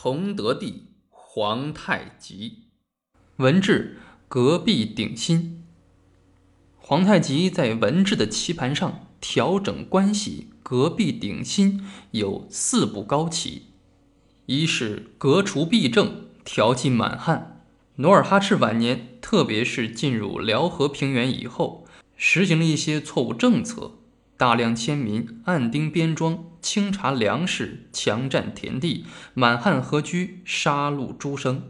崇德帝皇太极。文治隔壁鼎新。皇太极在文治的棋盘上调整关系，隔壁鼎新有四步高棋：一是革除弊政，调剂满汉。努尔哈赤晚年，特别是进入辽河平原以后，实行了一些错误政策。大量迁民，按丁编庄，清查粮食，强占田地，满汉合居，杀戮诸生，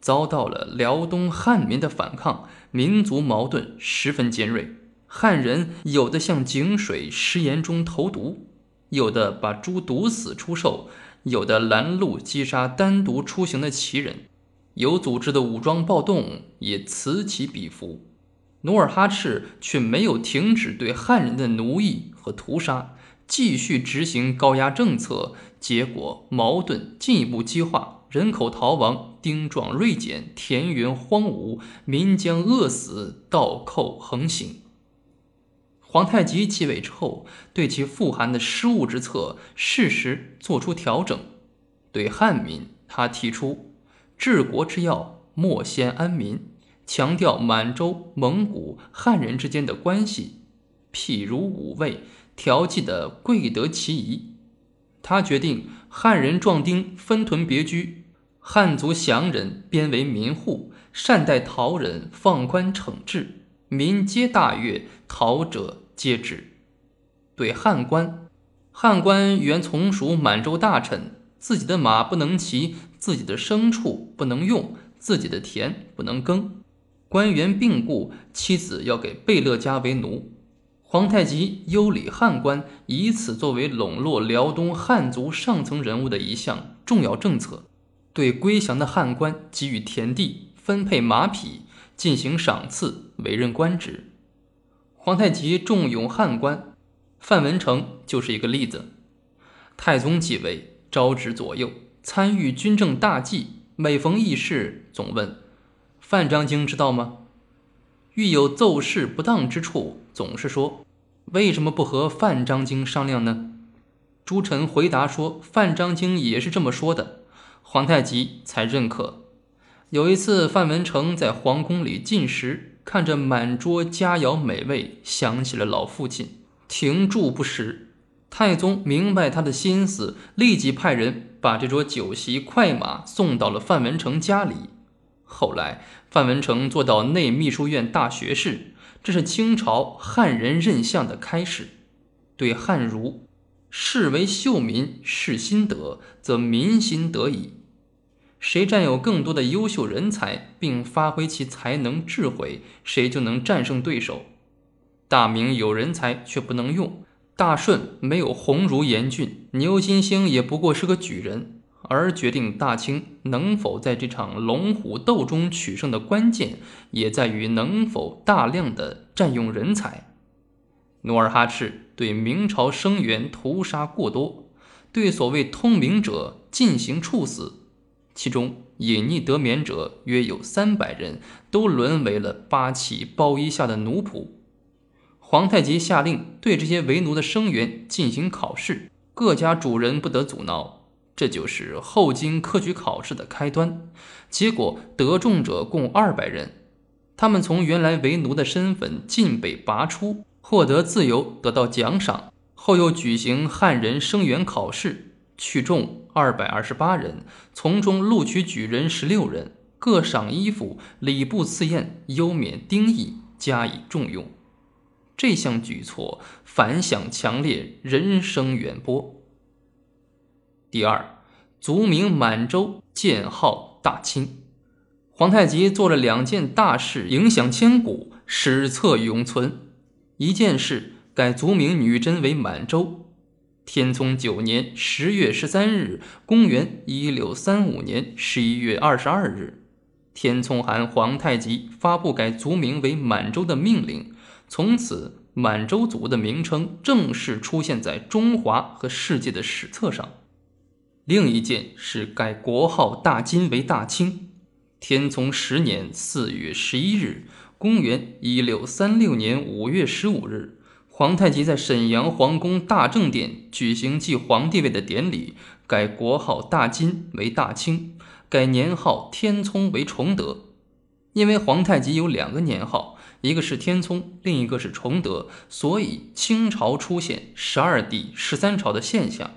遭到了辽东汉民的反抗，民族矛盾十分尖锐。汉人有的向井水食盐中投毒，有的把猪毒死出售，有的拦路击杀单独出行的旗人，有组织的武装暴动也此起彼伏。努尔哈赤却没有停止对汉人的奴役和屠杀，继续执行高压政策，结果矛盾进一步激化，人口逃亡，丁壮锐减，田园荒芜，民将饿死，倒寇横行。皇太极继位之后，对其富含的失误之策适时做出调整，对汉民，他提出治国之要，莫先安民。强调满洲、蒙古、汉人之间的关系，譬如五味调剂的贵德其宜。他决定汉人壮丁分屯别居，汉族降人编为民户，善待逃人，放宽惩治，民皆大悦，逃者皆止。对汉官，汉官原从属满洲大臣，自己的马不能骑，自己的牲畜不能用，自己的田不能耕。官员病故，妻子要给贝勒家为奴。皇太极优礼汉官，以此作为笼络辽东汉族上层人物的一项重要政策。对归降的汉官给予田地，分配马匹，进行赏赐，委任官职。皇太极重用汉官，范文成就是一个例子。太宗继位，招致左右，参与军政大计，每逢议事，总问。范章京知道吗？遇有奏事不当之处，总是说：“为什么不和范章京商量呢？”诸臣回答说：“范章京也是这么说的。”皇太极才认可。有一次，范文成在皇宫里进食，看着满桌佳肴美味，想起了老父亲，停住不食。太宗明白他的心思，立即派人把这桌酒席快马送到了范文成家里。后来。范文成做到内秘书院大学士，这是清朝汉人任相的开始。对汉儒，士为秀民，士心得，则民心得矣。谁占有更多的优秀人才，并发挥其才能智慧，谁就能战胜对手。大明有人才却不能用，大顺没有鸿儒严峻，牛金星也不过是个举人。而决定大清能否在这场龙虎斗中取胜的关键，也在于能否大量的占用人才。努尔哈赤对明朝生源屠杀过多，对所谓通明者进行处死，其中隐匿得免者约有三百人，都沦为了八旗包衣下的奴仆。皇太极下令对这些为奴的生源进行考试，各家主人不得阻挠。这就是后经科举考试的开端，结果得中者共二百人，他们从原来为奴的身份尽被拔出，获得自由，得到奖赏。后又举行汉人生源考试，取中二百二十八人，从中录取举人十六人，各赏衣服、礼部赐宴、优免丁役，加以重用。这项举措反响强烈，人声远播。第二，族名满洲，建号大清。皇太极做了两件大事，影响千古，史册永存。一件事改族名女真为满洲。天聪九年十月十三日，公元一六三五年十一月二十二日，天聪函皇太极发布改族名为满洲的命令，从此满洲族的名称正式出现在中华和世界的史册上。另一件是改国号大金为大清。天聪十年四月十一日，公元一六三六年五月十五日，皇太极在沈阳皇宫大正殿举行继皇帝位的典礼，改国号大金为大清，改年号天聪为崇德。因为皇太极有两个年号，一个是天聪，另一个是崇德，所以清朝出现十二帝、十三朝的现象。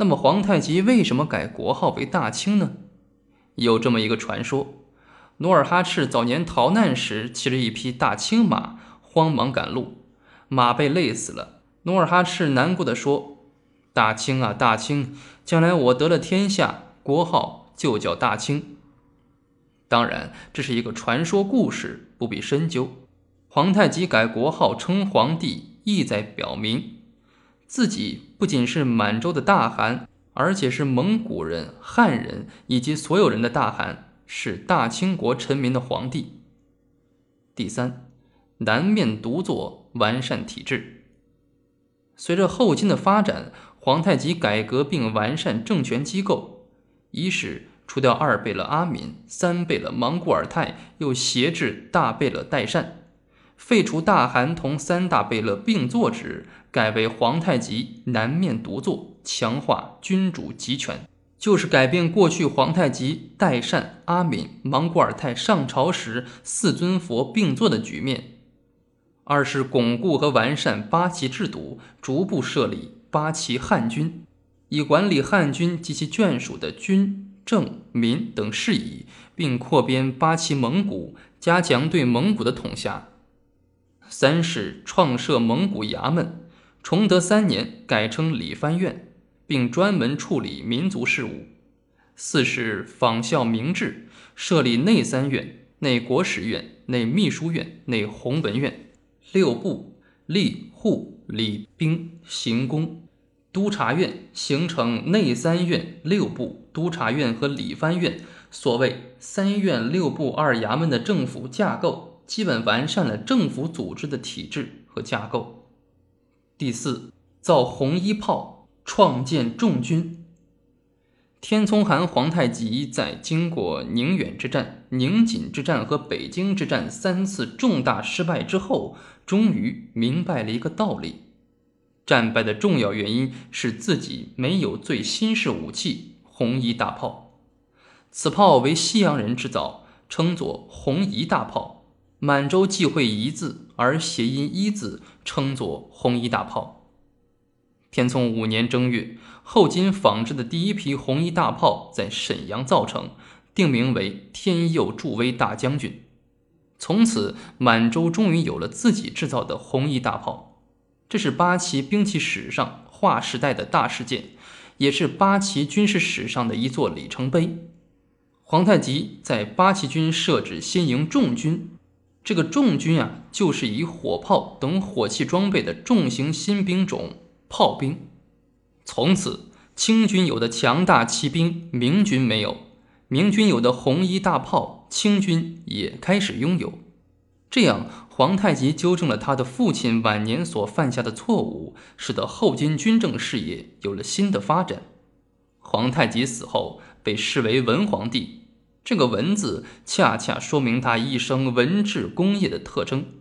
那么皇太极为什么改国号为大清呢？有这么一个传说：努尔哈赤早年逃难时骑着一匹大青马，慌忙赶路，马被累死了。努尔哈赤难过的说：“大清啊，大清，将来我得了天下，国号就叫大清。”当然，这是一个传说故事，不必深究。皇太极改国号称皇帝，意在表明自己不仅是满洲的大汗。而且是蒙古人、汉人以及所有人的大汗，是大清国臣民的皇帝。第三，南面独坐，完善体制。随着后金的发展，皇太极改革并完善政权机构，一是除掉二贝勒阿敏、三贝勒莽古尔泰，又挟制大贝勒代善，废除大汗同三大贝勒并坐制，改为皇太极南面独坐。强化君主集权，就是改变过去皇太极、代善、阿敏、莽古尔泰上朝时四尊佛并坐的局面；二是巩固和完善八旗制度，逐步设立八旗汉军，以管理汉军及其眷属的军政民等事宜，并扩编八旗蒙古，加强对蒙古的统辖；三是创设蒙古衙门，崇德三年改称理藩院。并专门处理民族事务。四是仿效明制，设立内三院：内国史院、内秘书院、内弘文院。六部：吏、户、礼、兵、刑、工。督察院形成内三院、六部、督察院和理藩院。所谓三院六部二衙门的政府架构，基本完善了政府组织的体制和架构。第四，造红衣炮。创建重军。天聪汗皇太极在经过宁远之战、宁锦之战和北京之战三次重大失败之后，终于明白了一个道理：战败的重要原因是自己没有最新式武器——红衣大炮。此炮为西洋人制造，称作红夷大炮。满洲忌讳“一”字，而谐音“一”字，称作红衣大炮。天聪五年正月，后金仿制的第一批红衣大炮在沈阳造成，定名为“天佑助威大将军”。从此，满洲终于有了自己制造的红衣大炮。这是八旗兵器史上划时代的大事件，也是八旗军事史上的一座里程碑。皇太极在八旗军设置新营重军，这个重军啊，就是以火炮等火器装备的重型新兵种。炮兵，从此清军有的强大骑兵，明军没有；明军有的红衣大炮，清军也开始拥有。这样，皇太极纠正了他的父亲晚年所犯下的错误，使得后金军政事业有了新的发展。皇太极死后被视为文皇帝，这个“文”字恰恰说明他一生文治功业的特征。